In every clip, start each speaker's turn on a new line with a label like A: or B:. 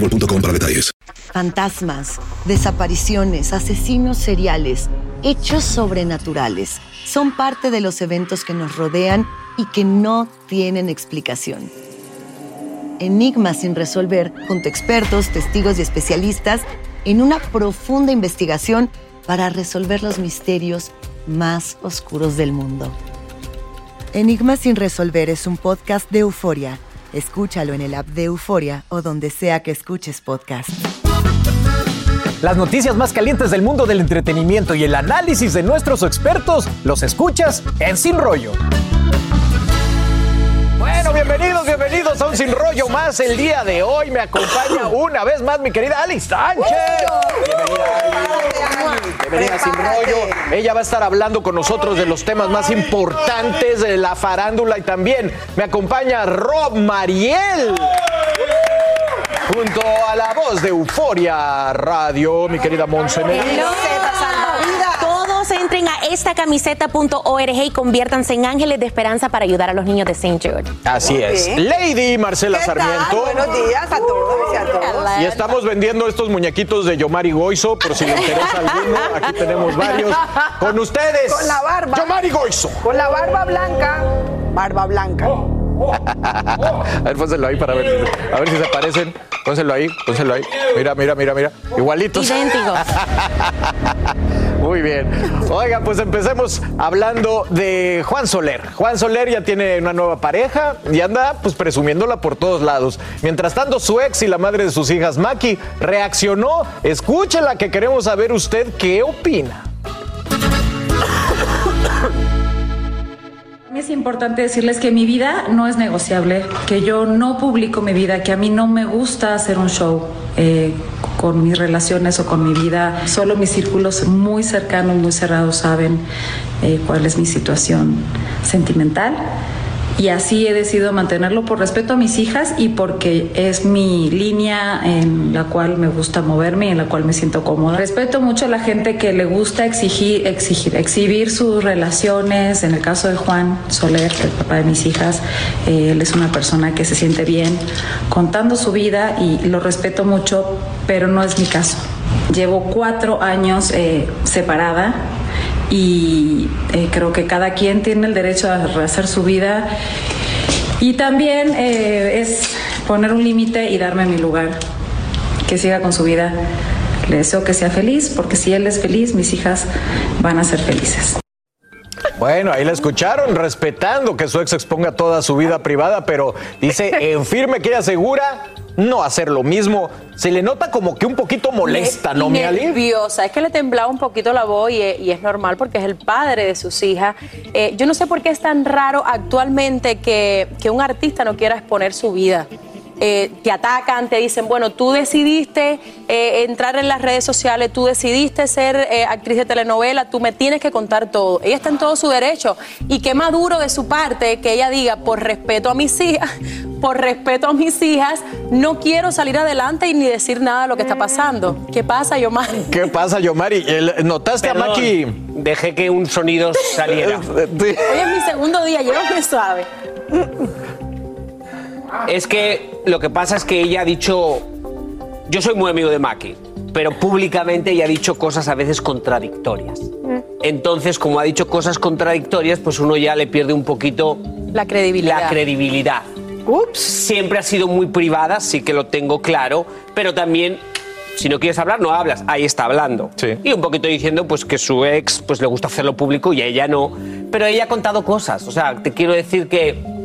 A: para detalles.
B: Fantasmas, desapariciones, asesinos seriales, hechos sobrenaturales son parte de los eventos que nos rodean y que no tienen explicación. Enigmas sin resolver junto a expertos, testigos y especialistas en una profunda investigación para resolver los misterios más oscuros del mundo. Enigmas sin resolver es un podcast de euforia. Escúchalo en el app de Euforia o donde sea que escuches podcast.
C: Las noticias más calientes del mundo del entretenimiento y el análisis de nuestros expertos los escuchas en Sin Rollo. Bueno, bienvenidos, bienvenidos a un Sin Rollo más. El día de hoy me acompaña una vez más mi querida Alice Sánchez. Bienvenida a Sin Rollo. Ella va a estar hablando con nosotros de los temas más importantes de la farándula y también me acompaña Rob Mariel. Junto a la voz de Euforia Radio, mi querida Monse Medina.
D: Todos entren a esta camiseta.org y conviértanse en ángeles de esperanza para ayudar a los niños de St. Jude.
C: Así es. Lady Marcela Sarmiento.
E: Buenos días a todos y a todos.
C: Y estamos vendiendo estos muñequitos de Yomari Goizo, por si le interesa alguno. Aquí tenemos varios. Con ustedes.
E: Con la barba.
C: Yomari Goizo.
E: Con la barba blanca. Barba blanca.
C: A ver, pónselo ahí para ver. A ver si se parecen. Pónselo ahí, pónselo ahí. Mira, mira, mira, mira. Igualitos.
D: Idénticos.
C: Muy bien. Oiga, pues empecemos hablando de Juan Soler. Juan Soler ya tiene una nueva pareja y anda pues presumiéndola por todos lados. Mientras tanto, su ex y la madre de sus hijas, Maki, reaccionó. Escúchela que queremos saber usted qué opina.
F: Es importante decirles que mi vida no es negociable, que yo no publico mi vida, que a mí no me gusta hacer un show eh, con mis relaciones o con mi vida. Solo mis círculos muy cercanos, muy cerrados saben eh, cuál es mi situación sentimental. Y así he decidido mantenerlo por respeto a mis hijas y porque es mi línea en la cual me gusta moverme y en la cual me siento cómoda. Respeto mucho a la gente que le gusta exigir, exigir, exhibir sus relaciones. En el caso de Juan Soler, el papá de mis hijas, eh, él es una persona que se siente bien contando su vida y lo respeto mucho, pero no es mi caso. Llevo cuatro años eh, separada y eh, creo que cada quien tiene el derecho a hacer su vida y también eh, es poner un límite y darme mi lugar, que siga con su vida. Le deseo que sea feliz, porque si él es feliz, mis hijas van a ser felices.
C: Bueno, ahí la escucharon, respetando que su ex exponga toda su vida privada, pero dice en firme que ella asegura no hacer lo mismo. Se le nota como que un poquito molesta, ¿no, mi
G: nerviosa. Es que le temblaba un poquito la voz y, es normal porque es el padre de sus hijas. Eh, yo no sé por qué es tan raro actualmente que, que un artista no quiera exponer su vida. Eh, te atacan, te dicen, bueno, tú decidiste eh, entrar en las redes sociales, tú decidiste ser actriz de telenovela, tú me tienes que contar todo. Ella está en todo su derecho. Y qué maduro de su parte que ella diga, por respeto a mis hijas, por respeto a mis hijas, no quiero salir adelante y ni decir nada de lo que está pasando. ¿Qué pasa, Yomari?
C: ¿Qué pasa, Yomari? ¿Notaste a Maki?
H: Dejé que un sonido saliera.
G: Hoy es mi segundo día, llévame suave.
H: Es que lo que pasa es que ella ha dicho. Yo soy muy amigo de Maki, pero públicamente ella ha dicho cosas a veces contradictorias. Entonces, como ha dicho cosas contradictorias, pues uno ya le pierde un poquito
G: La credibilidad.
H: la credibilidad. Siempre ha sido muy privada, sí que lo tengo claro, pero también, si no quieres hablar, no hablas. Ahí está hablando. Y un poquito diciendo pues que su ex pues le gusta hacerlo público y a ella no. Pero ella ha contado cosas. O sea, te quiero decir que.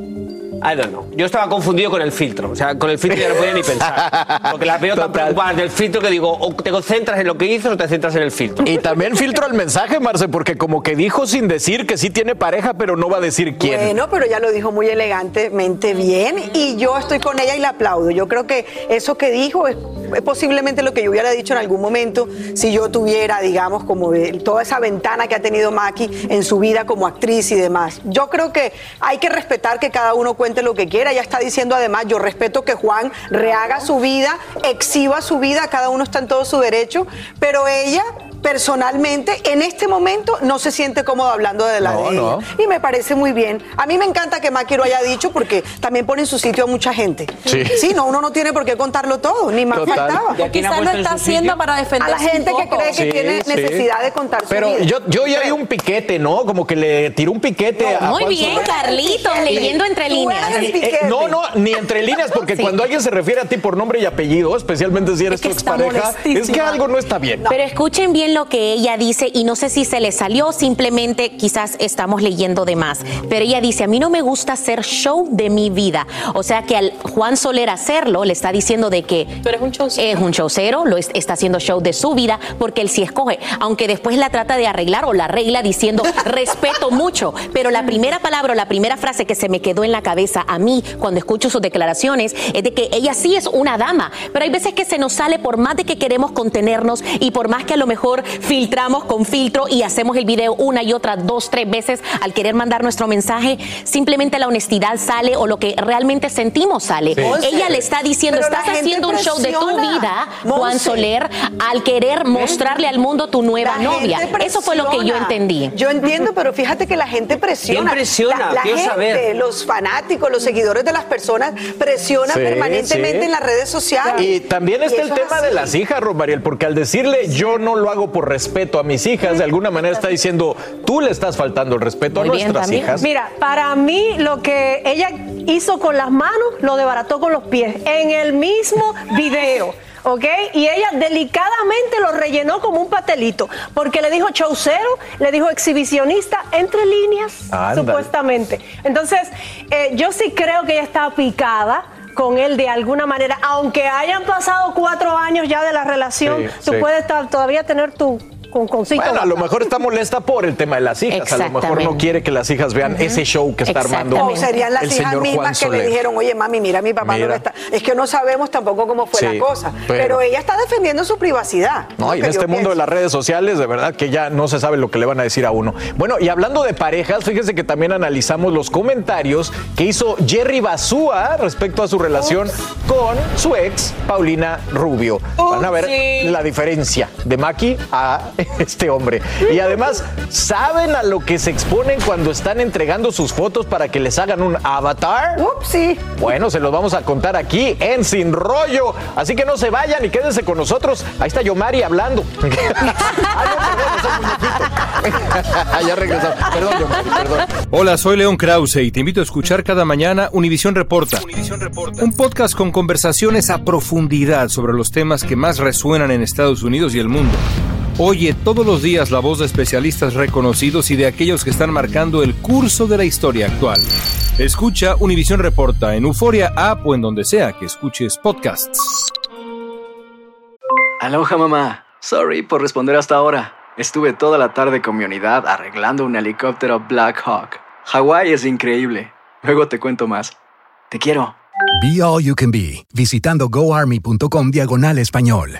H: I don't know. Yo estaba confundido con el filtro. O sea, con el filtro ya no podía ni pensar. Porque la veo tan preocupada del filtro que digo, o te concentras en lo que hizo o te centras en el filtro.
C: Y también filtro el mensaje, Marce, porque como que dijo sin decir que sí tiene pareja, pero no va a decir quién.
E: Bueno, pero ya lo dijo muy elegantemente bien y yo estoy con ella y la aplaudo. Yo creo que eso que dijo es, es posiblemente lo que yo hubiera dicho en algún momento si yo tuviera, digamos, como de- toda esa ventana que ha tenido Maki en su vida como actriz y demás. Yo creo que hay que respetar que cada uno lo que quiera. Ella está diciendo además, yo respeto que Juan rehaga su vida, exhiba su vida, cada uno está en todo su derecho, pero ella personalmente en este momento no se siente cómoda hablando de la
C: No,
E: de
C: no.
E: Y me parece muy bien. A mí me encanta que Maki lo haya dicho porque también pone en su sitio a mucha gente.
C: Sí.
E: no, uno no tiene por qué contarlo todo, ni más
C: Total.
E: faltaba.
C: ¿Y a quién ha
G: Quizás lo está haciendo
C: sitio?
G: para defender
E: A la gente que cree que
C: Sí,
E: tiene
C: sí.
E: necesidad de contar su
C: Pero
E: vida.
C: yo, yo ya vi un piquete, ¿no? Como que le tiró un piquete a
D: Muy
C: Juan
D: bien,
C: Soler.
D: Carlitos, leyendo entre líneas.
C: Eh, eh, no, no, ni entre líneas, porque cuando alguien se refiere a ti por nombre y apellido, especialmente si eres tu expareja, es que algo no está bien.
D: Pero escuchen bien lo que ella dice y no sé si se le salió, simplemente quizás estamos leyendo de más. Pero ella dice, a mí no me gusta hacer show de mi vida. O sea que al Juan Soler hacerlo, le está diciendo de que
G: Tú eres un showcero.
D: es un showcero, lo es- está haciendo show de su vida, porque él sí escoge. Aunque después la trata de arreglar o la arregla diciendo, respeto mucho. Pero la primera palabra o la primera frase que se me quedó en la cabeza a mí cuando escucho sus declaraciones es de que ella sí es una dama. Pero hay veces que se nos sale por más de que queremos contenernos y por más que a lo mejor filtramos con filtro y hacemos el video una y otra, dos, tres veces al querer mandar nuestro mensaje, simplemente la honestidad sale o lo que realmente sentimos sale. Ella le está diciendo,
E: pero
D: estás haciendo un show de tu vida, Juan. Soler, al querer mostrarle al mundo tu nueva
E: La
D: novia. Eso fue lo que yo entendí.
E: Yo entiendo, pero fíjate que la gente presiona.
H: ¿Quién presiona?
E: La, la
H: Quiero
E: gente,
H: saber.
E: los fanáticos, los seguidores de las personas presionan
C: Sí,
E: permanentemente
C: sí.
E: en las redes sociales.
C: Y también está
E: Y
C: el
E: es
C: tema de las hijas, Romariel, porque al decirle yo no lo hago por respeto a mis hijas, de alguna manera está diciendo tú le estás faltando el respeto
D: Muy
C: a nuestras hijas.
I: Mira, para mí lo que ella hizo con las manos lo debarató con los pies en el mismo video. ¿Ok? Y ella delicadamente lo rellenó como un pastelito, porque le dijo showcero, le dijo exhibicionista, entre líneas, supuestamente. Entonces, eh, yo sí creo que ella está picada con él de alguna manera, aunque hayan pasado cuatro años ya de la relación,
C: Sí,
I: tú
C: sí.
I: puedes estar- todavía tener tu con, concito.
C: Bueno, a lo mejor está molesta por el tema de las hijas. A lo mejor no quiere que las hijas vean ese show que está armando
E: O serían las
C: el
E: hijas
C: señor Juan
E: mismas que le
C: Soler.
E: dijeron, oye mami, mira, mi papá no
C: Mira.
E: lo está. Es que no sabemos tampoco cómo fue
C: Sí,
E: la cosa.
C: pero-
E: Pero, ella está defendiendo su privacidad.
C: No, y en este mundo de las redes sociales, de verdad que ya no se sabe lo que le van a decir a uno. Bueno, y hablando de parejas, fíjese que también analizamos los comentarios que hizo Jerry Basúa respecto a su relación con su ex, Paulina Rubio. Van a ver la diferencia de Maki a este hombre. Y además, ¿saben a lo que se exponen cuando están entregando sus fotos para que les hagan un avatar?
E: Upsi.
C: Bueno, se los vamos a contar aquí en Sin Rollo. Así que no se vayan y quédense con nosotros. Ahí está Yomari hablando. Ah, ya regresamos. Perdón, Yomari, perdón.
J: Hola, soy León Krause y te invito a escuchar cada mañana Univisión Reporta. Un podcast con conversaciones a profundidad sobre los temas que más resuenan en Estados Unidos y el mundo. Oye todos los días la voz de especialistas reconocidos y de aquellos que están marcando el curso de la historia actual. Escucha Univisión Reporta en Euforia App o en donde sea que escuches podcasts.
K: Aloha mamá. Sorry por responder hasta ahora. Estuve toda la tarde con mi unidad arreglando un helicóptero Black Hawk. Hawái es increíble. Luego te cuento más. Te quiero.
L: Be All You Can Be, visitando goarmy.com diagonal español.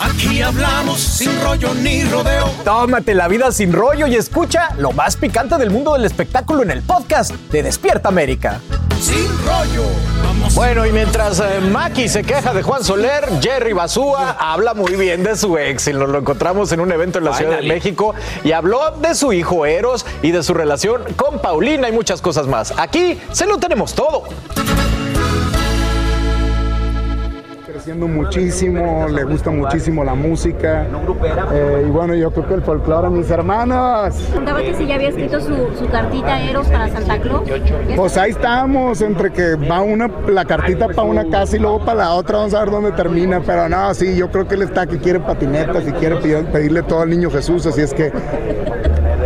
M: Aquí hablamos sin rollo ni rodeo.
C: Tómate la vida sin rollo y escucha lo más picante del mundo del espectáculo en el podcast de Despierta América.
M: Sin rollo.
C: Bueno, y mientras eh, Maki se queja de Juan Soler, Jerry Basúa habla muy bien de su ex y nos lo encontramos en un evento en la Ciudad de. México y habló de su hijo Eros y de su relación con Paulina y muchas cosas más. Aquí se lo tenemos todo.
N: Creciendo muchísimo, le gusta muchísimo la música. eh, y bueno, yo creo que el folclore, mis hermanos.
O: Contaba que si ya había escrito su, su cartita Eros para Santa Claus.
N: Pues ahí estamos, entre que va una, la cartita para una casa y luego para la otra, vamos a ver dónde termina. Pero no, sí, yo creo que él está que quiere patinetas y quiere pedir- pedirle todo al niño Jesús, así es que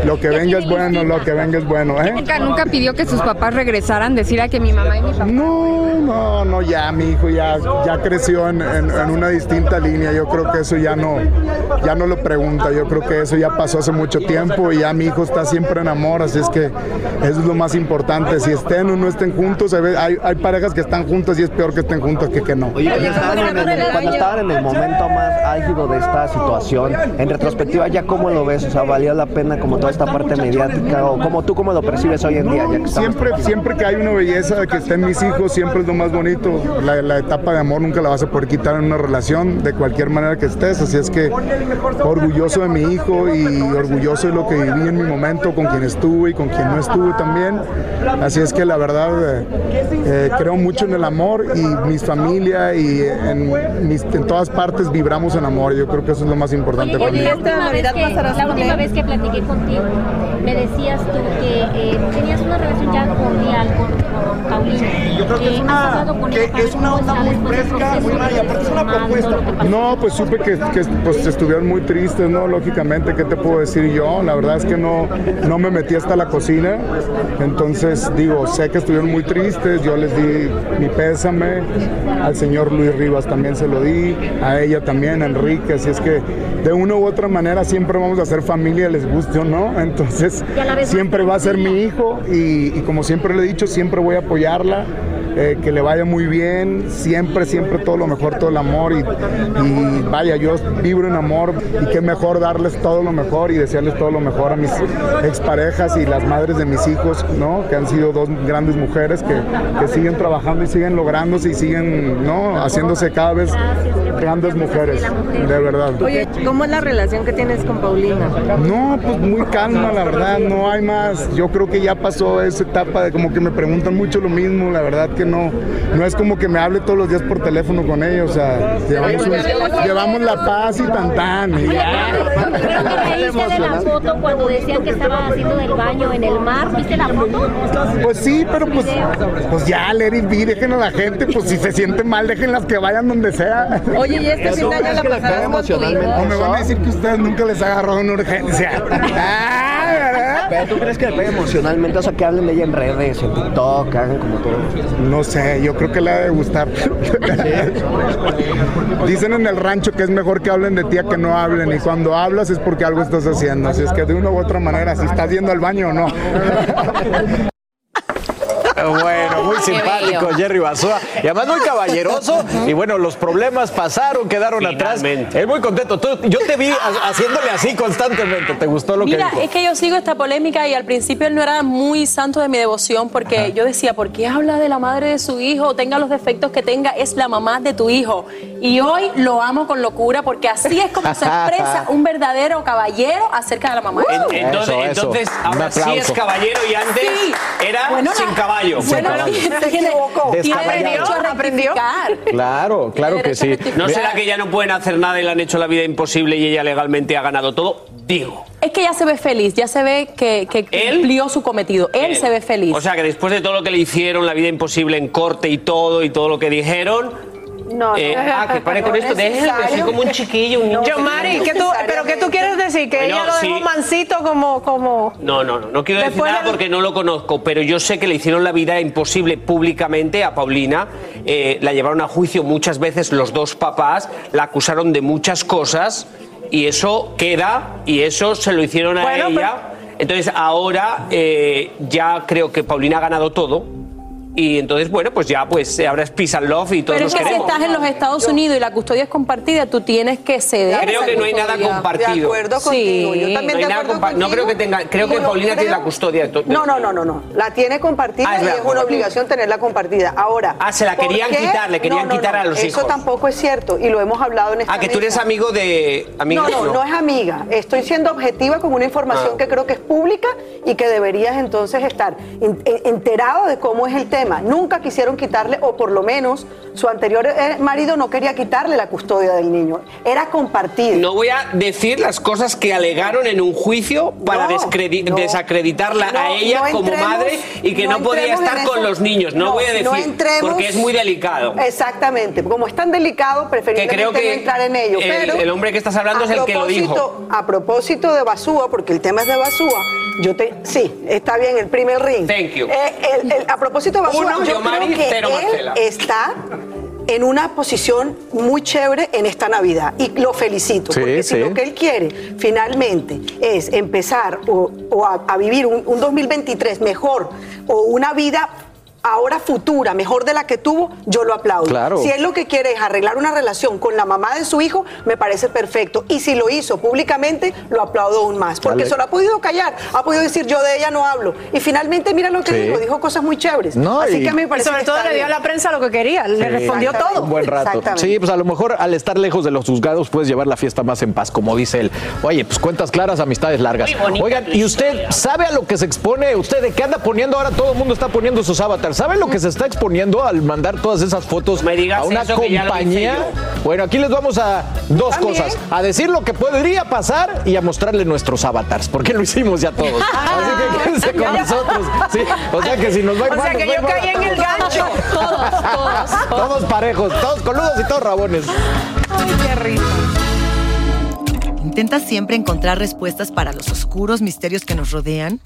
N: lo que venga es bueno, lo que venga es bueno, ¿eh?
P: Nunca, nunca pidió que sus papás regresaran, decir a que mi mamá y mi papá.
N: No, no, no, ya mi hijo ya, ya creció en, en- en una distinta línea. Yo creo que eso ya no, ya no lo pregunta. Yo creo que eso ya pasó hace mucho tiempo y ya mi hijo está siempre en amor. Así es que eso es lo más importante. Si estén o no estén juntos, hay, hay, parejas que están juntas y es peor que estén juntas que que no.
Q: Oye, cuando estaban, en el, cuando estaban en el momento más álgido de esta situación, en retrospectiva, ¿ya cómo lo ves? O sea, ¿valió la pena como toda esta parte mediática? ¿O como tú cómo lo percibes hoy en día? Ya que
N: Siempre, siempre que hay una belleza que estén mis hijos, siempre es lo más bonito. La, la etapa de amor nunca la vas a poder quitar en una relación, de cualquier manera que estés. Así es que orgulloso de mi hijo y orgulloso de lo que viví en mi momento, con quien estuve y con quien no estuve también. Así es que la verdad eh, eh, creo mucho en el amor y mi familia y en, mis- en todas partes vibramos en amor. Yo creo que eso es lo más importante para mí.
O: la última, vez que, la última vez que platiqué contigo, me decías tú que eh, tenías una relación ya cordial con, Paulina.
N: Yo creo que es
O: Eh,
N: una-
O: ¿has hablado con
N: que es una onda muy fresca, muy mala, y aparte es una propuesta. No, pues supe que, que, pues, estuvieron muy tristes, ¿no? Lógicamente, ¿qué te puedo decir yo? La verdad es que no, no me metí hasta la cocina. Entonces, digo, sé que estuvieron muy tristes. Yo les di mi pésame. Al señor Luis Rivas también se lo di. A ella también, a Enrique. Así es que de una u otra manera siempre vamos a ser familia, les guste o no. Entonces, siempre va a ser mi hijo. Y, y como siempre le he dicho, siempre voy a apoyarla eh, que le vaya muy bien, siempre, siempre todo lo mejor, todo el amor y, y vaya, yo vibro en amor y qué mejor darles todo lo mejor y desearles todo lo mejor a mis exparejas y las madres de mis hijos, ¿no? Que han sido dos grandes mujeres que, que siguen trabajando y siguen lográndose y siguen, ¿no? Haciéndose cada vez grandes mujeres, de verdad.
P: Oye, ¿cómo es la relación que tienes con Paulina?
N: No, pues muy calma, la verdad, no hay más. Yo creo que ya pasó esa etapa de como que me preguntan mucho lo mismo, la verdad que no, no es como que me hable todos los días por teléfono con ellos, o sea, llevamos, un- llevamos la paz y tan tan. y ya.
O: ¿Viste de la foto cuando decían que estaba haciendo del baño en el mar? ¿Viste la foto?
N: Pues sí, pero pues, pues ya, let it be, dejen a la gente, pues si se sienten mal, déjenlas que vayan donde sea.
P: Oye, y este fin de año la pasaron con tu hijo.
N: O me van a decir que ustedes nunca les ha agarrado una urgencia.
Q: Pero tú crees que le pega emocionalmente, o sea, que hablen de ella en redes, en TikTok, hagan como todo.
N: No sé, yo creo que le ha de gustar. Dicen en el rancho que es mejor que hablen de ti a que no hablen y cuando hablas es porque algo estás haciendo. Así es que de una u otra manera, si estás yendo al baño o no.
C: Bueno, simpático. Jerry Basúa. Y además muy caballeroso. Y bueno, los problemas pasaron, quedaron atrás. Él muy contento. Tú- yo te vi ha- haciéndole así constantemente. ¿Te gustó lo
G: Mira,
C: que dijo?
G: es que yo sigo esta polémica y al principio él no era muy santo de mi devoción porque yo decía, ¿por qué habla de la madre de su hijo? Tenga los defectos que tenga, es la mamá de tu hijo. Y hoy lo amo con locura porque así es como se expresa un verdadero caballero acerca de la mamá. de su hijo.
H: Entonces, entonces ahora sí es caballero y antes
G: Sí.
H: era
G: Bueno,
H: sin
G: la-
H: caballo.
G: Bueno, tiene, tiene
C: Descaballado.
G: derecho a rectificar.
C: Claro, claro que sí.
H: ¿No será que ya no pueden hacer nada y le han hecho la vida imposible y ella legalmente ha ganado todo? Digo.
G: Es que ya se ve feliz, ya se ve que, que cumplió su cometido. Él, se ve feliz.
H: O sea que después de todo lo que le hicieron, la vida imposible en corte y todo, y todo lo que dijeron.
E: No,
H: eh,
E: no.
H: ah, que pare con
E: No
H: esto, déjenme, así como un chiquillo, un niño.
I: Yo, Mari, ¿qué tú, ¿pero qué tú quieres decir? Que
H: Bueno,
I: ella lo dejó
H: sí.
I: mansito como... como...
H: No, no, no, no quiero decir nada porque no lo conozco, pero yo sé que le hicieron la vida imposible públicamente a Paulina, eh, la llevaron a juicio muchas veces los dos papás, la acusaron de muchas cosas y eso queda y eso se lo hicieron a
I: Bueno,
H: ella. Entonces ahora eh, ya creo que Paulina ha ganado todo y entonces bueno, pues ya pues ahora es peace and love y todos
G: Pero
H: nos
G: es que si
H: queremos.
G: estás en los Estados Unidos y la custodia es compartida, tú tienes que ceder.
H: Creo que no hay nada compartido.
E: De acuerdo contigo, yo también
H: no,
E: de acuerdo
H: compa- no creo que tenga, creo que Paulina tiene
E: creo-
H: la custodia. de
E: No, no, no, no, no. La tiene compartida
H: Ah, es
E: y
H: verdad,
E: es una obligación tenerla compartida. Ahora.
H: Ah, se la
E: ¿por
H: querían
E: qué?
H: quitar, le querían
E: No, no,
H: quitar a los
E: Eso
H: hijos.
E: tampoco es cierto y lo hemos hablado en esta
H: Ah, que tú eres amigo de. Amigo,
E: no, no, no, es amiga. Estoy siendo objetiva con una información
H: Ah.
E: que creo que es pública y que deberías entonces estar en- en- enterado de cómo es el tema. Nunca quisieron quitarle, o por lo menos su anterior eh, marido no quería quitarle la custodia del niño. Era compartida.
H: No voy a decir las cosas que alegaron en un juicio para
E: No,
H: descredi-
E: no.
H: desacreditarla
E: No,
H: a ella como
E: entremos-
H: madre y que no, podía estar con los niños. No, voy a decir
E: no entremos-
H: porque es muy delicado.
E: Exactamente. Como es tan delicado,
H: Que
E: preferiblemente
H: creo que
E: no entrar en ello.
H: el,
E: pero
H: el hombre que estás hablando es el que lo dijo.
E: A propósito de Basúa, porque el tema es de Basúa, yo te. Sí, está bien, el primer ring.
H: Thank you.
E: Eh, el- el- a propósito de Basúa,
H: Uno,
E: yo
H: Yomari,
E: creo que
H: cero,
E: él
H: Marcela.
E: está en una posición muy chévere en esta Navidad y lo felicito
C: Sí,
E: porque si lo que él quiere finalmente es empezar o, o a, a vivir un, un 2023 mejor o una vida ahora futura, mejor de la que tuvo, yo lo aplaudo.
C: Claro.
E: Si él lo que quiere es arreglar una relación con la mamá de su hijo, me parece perfecto. Y si lo hizo públicamente, lo aplaudo aún más. Porque
C: Dale.
E: se lo ha podido callar, ha podido decir yo de ella no hablo. Y finalmente mira lo que
C: Sí.
E: dijo, dijo cosas muy chéveres.
C: No,
E: Así
C: y-
E: que a mí me
I: Y
E: parece
I: sobre
E: que
I: todo le dio a la prensa lo que quería, le respondió todo.
C: Un buen rato. Sí, pues a lo mejor al estar lejos de los juzgados puedes llevar la fiesta más en paz, como dice él. Oye, pues cuentas claras, amistades largas. Oigan, ¿y usted sabe a lo que se expone? ¿Usted de qué anda poniendo? Ahora todo el mundo está poniendo sus avatars. ¿Sabe lo que se está exponiendo al mandar todas esas fotos
H: me digas
C: a una
H: eso,
C: compañía? Bueno, aquí les vamos a dos
E: También.
C: cosas. A decir lo que podría pasar y a mostrarle nuestros avatars, porque lo hicimos ya todos. Así que quédense con nosotros. Sí, o sea que si nos va
I: O sea que yo
C: mal
I: caí
C: a
I: en el
C: todos.
I: gancho.
G: Todos, todos.
C: Todos parejos, todos coludos y todos rabones.
B: ¿Intentas siempre encontrar respuestas para los oscuros misterios que nos rodean?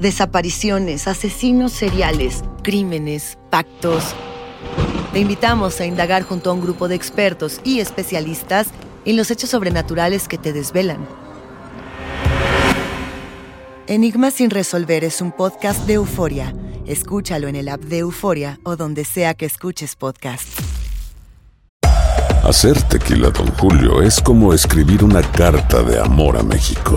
B: Desapariciones, asesinos seriales, crímenes, pactos. Te invitamos a indagar junto a un grupo de expertos y especialistas en los hechos sobrenaturales que te desvelan. Enigma sin resolver es un podcast de euforia. Escúchalo en el app de Euforia o donde sea que escuches podcast.
R: Hacer tequila, Don Julio, es como escribir una carta de amor a México.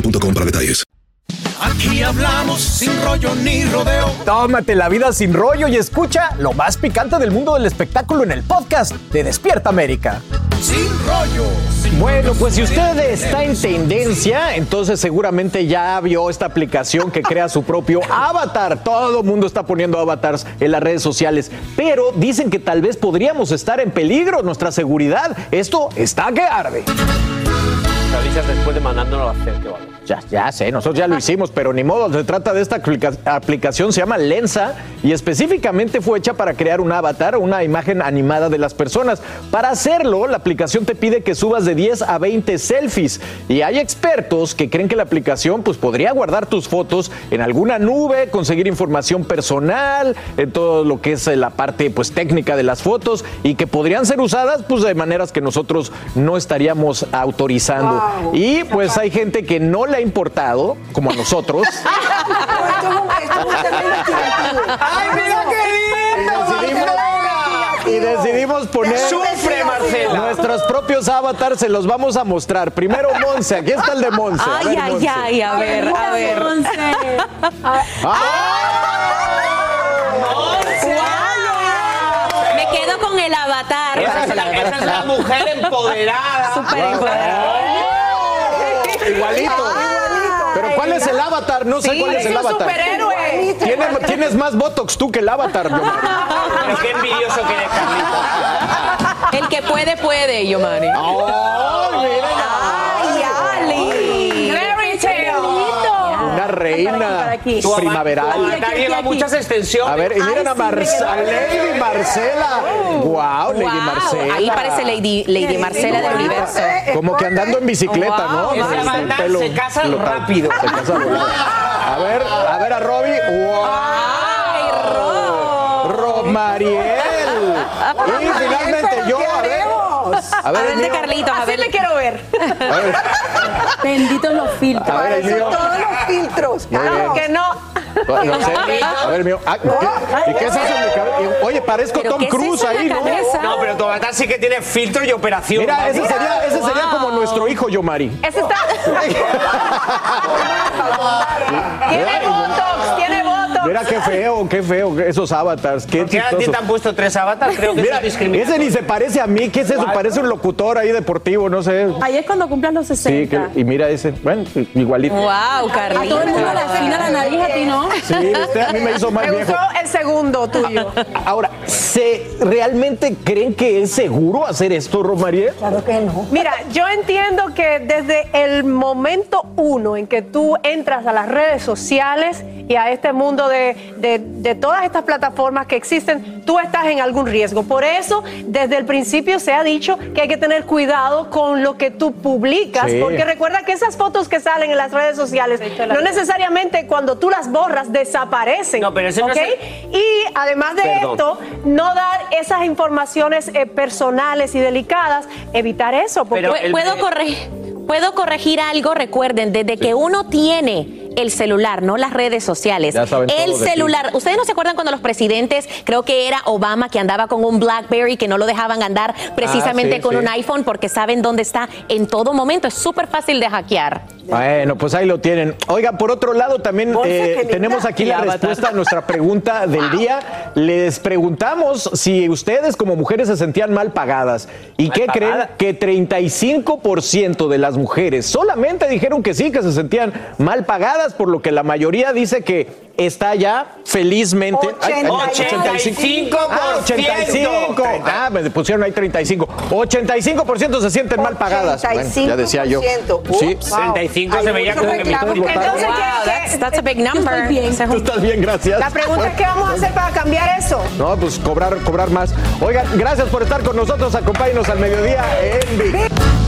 A: boostmobile.com para detalles.
M: Aquí hablamos sin rollo ni rodeo.
C: Tómate la vida sin rollo y escucha lo más picante del mundo del espectáculo en el podcast de Despierta América.
M: Sin rollo.
C: Bueno, pues si usted está en tendencia, entonces seguramente ya vio esta aplicación que crea su propio avatar. Todo el mundo está poniendo avatars en las redes sociales, pero dicen que tal vez podríamos estar en peligro, nuestra seguridad. Esto está que arde.
H: Avisas después de mandándolo a hacer, que vale.
C: Ya, ya sé, nosotros ya lo hicimos, pero ni modo, se trata de esta aplica- aplicación, se llama Lensa y específicamente fue hecha para crear un avatar, una imagen animada de las personas. Para hacerlo, la aplicación te pide que subas de 10 a 20 selfies y hay expertos que creen que la aplicación pues, podría guardar tus fotos en alguna nube, conseguir información personal, en todo lo que es eh, la parte pues, técnica de las fotos y que podrían ser usadas pues, de maneras que nosotros no estaríamos autorizando. Y pues hay gente que no le ha importado, como a nosotros.
M: ¡Ay, mira qué lindo!
C: Y decidimos poner
M: Sufre, Marcela.
C: nuestros propios avatars, se los vamos a mostrar. Primero Monse, aquí está el de Monse.
D: Ay,
C: ver,
D: ay,
C: Monse.
D: ay, a ver, a ver. Me quedo con el avatar.
H: Esa es la, esa es la mujer empoderada.
D: Súper empoderada.
C: Igualito. ¿Cuál es el avatar? No sé
I: Sí,
C: cuál es el avatar.
I: superhéroe.
C: Tienes, tienes más botox tú que el avatar, Yomari.
H: Pero qué envidioso que eres, Carlito.
D: El que puede, puede, Yomari. ¡Ay, Ali!
C: Reina
H: Tu
C: primaveral.
H: lleva muchas extensiones.
C: A ver, y miren a, Mar- a Lady Marcela. Wow, Lady
D: Wow,
C: Marcela.
D: Ahí parece Lady, Lady Marcela del universo.
C: Como que andando en bicicleta,
D: Wow,
C: ¿no? El
H: avatar
C: pelo
H: se casa
C: flotando.
H: rápido.
C: Se casa. A ver, a ver a Robbie. ¡Wow!
D: ¡Ay, Ro!
C: Rob Mariel. Y finalmente. A A ver, el
D: de
C: mío.
D: Carlitos, a
I: Así
D: ver.
I: me quiero ver.
C: A ver,
G: Benditos los filtros.
C: a ver el mío.
E: Todos los filtros.
C: Bien.
I: Que no.
C: No sé. A ver, mío. Ah, ¿qué? ¿Y qué es eso en mi cabeza? Oye, parezco
D: ¿Pero
C: Tom
D: es
C: Cruise ahí, ¿no?
H: No, pero tu avatar sí que tiene filtro y operación.
C: Mira, ese sería, ese sería
D: Wow.
C: como nuestro hijo Yomari.
I: Ese está. tiene botox, tiene botox.
C: Mira qué feo, qué feo esos avatars, qué
H: ¿Por qué a ti te han puesto tres avatars? Creo que
C: Mira, ese ni se parece a mí, ¿qué es eso? Parece un locutor ahí deportivo, no sé.
G: Ahí es cuando cumplan los
C: Sí,
G: 60.
C: que- y mira ese, bueno, igualito.
D: Wow,
G: A
D: Carlitos.
G: todo el mundo le afina la nariz, a ti no.
C: Sí, usted a mí me hizo más
I: Me
C: viejo.
I: gustó el segundo tuyo.
C: Ahora, ¿se realmente creen que es seguro hacer esto, Rosmarie?
E: Claro que no.
I: Mira, yo entiendo que desde el momento uno en que tú entras a las redes sociales y a este mundo de, de- de todas estas plataformas que existen, tú estás en algún riesgo. Por eso, desde el principio se ha dicho que hay que tener cuidado con lo que tú publicas,
C: Sí.
I: porque recuerda que esas fotos que salen en las redes sociales, no necesariamente cuando tú las borras desaparecen.
H: No, pero ese no es
I: Y además de
H: Perdón.
I: esto, no dar esas informaciones eh, personales y delicadas, evitar eso. Porque
H: Pero el-
D: ¿Puedo, corre- ¿Puedo corregir algo? Recuerden, desde que uno tiene el celular, no las redes sociales,
C: Ya saben
D: el celular. ¿Ustedes no se acuerdan cuando los presidentes, creo que era Obama, que andaba con un BlackBerry, que no lo dejaban andar precisamente
C: Ah, sí,
D: con
C: sí.
D: un iPhone porque saben dónde está en todo momento? Es súper fácil de hackear.
C: Bueno, pues ahí lo tienen. Oiga, por otro lado, también eh, tenemos aquí la respuesta a nuestra pregunta del día. Les preguntamos si ustedes como mujeres se sentían mal pagadas. ¿Y
H: ¿Mal
C: qué creen? Que 35% de las mujeres solamente dijeron que sí, que se sentían mal pagadas, por lo que la mayoría dice que está ya felizmente. Ay, ay,
H: 85%.
C: Ah, 85. Ah, me pusieron ahí 35. 85% se sienten mal pagadas. Bueno, ya decía yo.
E: 85%.
C: Sí.
E: Ups.
H: 65 se veía como que mi
E: reclamos.
I: Entonces,
D: Wow,
I: ¿qué-
D: that's,
I: qué-
D: that's a big number.
C: Tú estás bien, gracias.
I: la pregunta es qué vamos a hacer para cambiar eso.
C: No, pues cobrar, cobrar más. Oigan, gracias por estar con nosotros. Acompáñenos al mediodía en Big.